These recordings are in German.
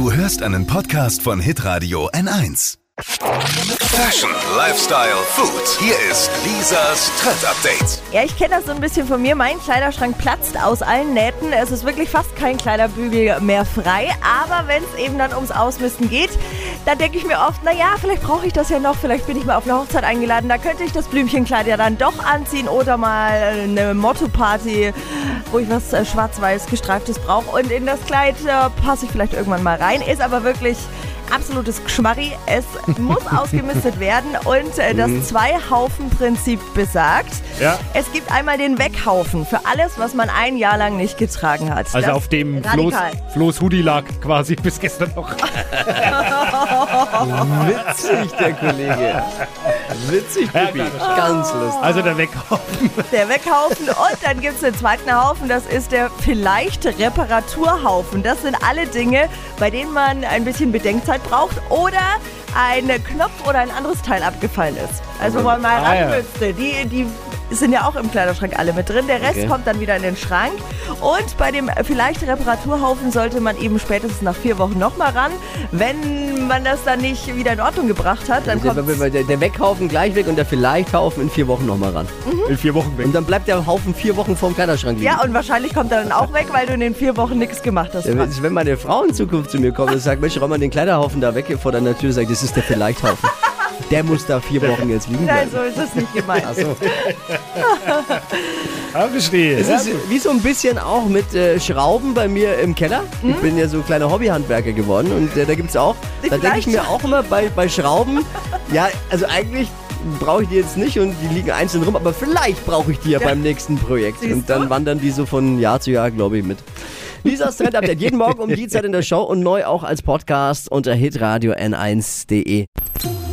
Du hörst einen Podcast von Hitradio N1. Fashion, Lifestyle, Food. Hier ist Lisas Trend Update. Ja, ich kenne das so ein bisschen von mir. Mein Kleiderschrank platzt aus allen Nähten. Es ist wirklich fast kein Kleiderbügel mehr frei. Aber wenn es eben dann ums Ausmisten geht, dann denke ich mir oft, naja, vielleicht brauche ich das ja noch. Vielleicht bin ich mal auf eine Hochzeit eingeladen. Da könnte ich das Blümchenkleid ja dann doch anziehen oder mal eine Motto-Party, wo ich was äh, schwarz-weiß gestreiftes brauche. Und in das Kleid äh, passe ich vielleicht irgendwann mal rein. Ist aber wirklich absolutes Geschmarri. Es muss ausgemistet werden und äh, das Zwei-Haufen-Prinzip besagt, Ja. es gibt einmal den Weghaufen für alles, was man ein Jahr lang nicht getragen hat. Also Das auf dem Floß. Floß Hoodie lag quasi bis gestern noch. Witzig, der Kollege. Witzig, Pippi. Ganz lustig. Also der Weghaufen. Der Weghaufen und dann gibt es den zweiten Haufen, das ist der vielleicht Reparaturhaufen. Das sind alle Dinge, bei denen man ein bisschen Bedenkzeit braucht oder ein Knopf oder ein anderes Teil abgefallen ist. Also wo man mal Ah, ja. ran müsste. Die, die sind ja auch im Kleiderschrank alle mit drin. Der Rest Okay. kommt dann wieder in den Schrank. Und bei dem vielleicht Reparaturhaufen sollte man eben spätestens nach vier Wochen nochmal ran. Wenn man das dann nicht wieder in Ordnung gebracht hat, dann kommt der, der Weghaufen gleich weg und der Vielleicht-Haufen in vier Wochen nochmal ran. In vier Wochen weg. Und dann bleibt der Haufen vier Wochen vorm Kleiderschrank liegen. ja, und wahrscheinlich kommt er dann auch weg, weil du in den vier Wochen nichts gemacht hast. Ja, wenn- meine Frau in Zukunft zu mir kommt und sagt, Mensch, räum mal den Kleiderhaufen da weg vor deiner Tür, sagt, das ist der Vielleicht-Haufen. Der muss da vier Wochen jetzt liegen Nein, so ist es nicht gemeint. Ach so. Ja, verstehe. Es ist wie so ein bisschen auch mit äh, Schrauben bei mir im Keller. Mhm. Ich bin ja so ein kleiner Hobbyhandwerker geworden und äh, da gibt's auch, Die da denke ich mir auch immer bei, bei Schrauben, ja, also eigentlich brauche ich die jetzt nicht und die liegen einzeln rum, aber vielleicht brauche ich die ja, Ja. beim nächsten Projekt. Siehst und dann du? wandern die so von Jahr zu Jahr, glaube ich, mit. Lisas Trend Update jeden Morgen um die Zeit in der Show und neu auch als Podcast unter hitradio n1.de.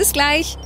Bis gleich.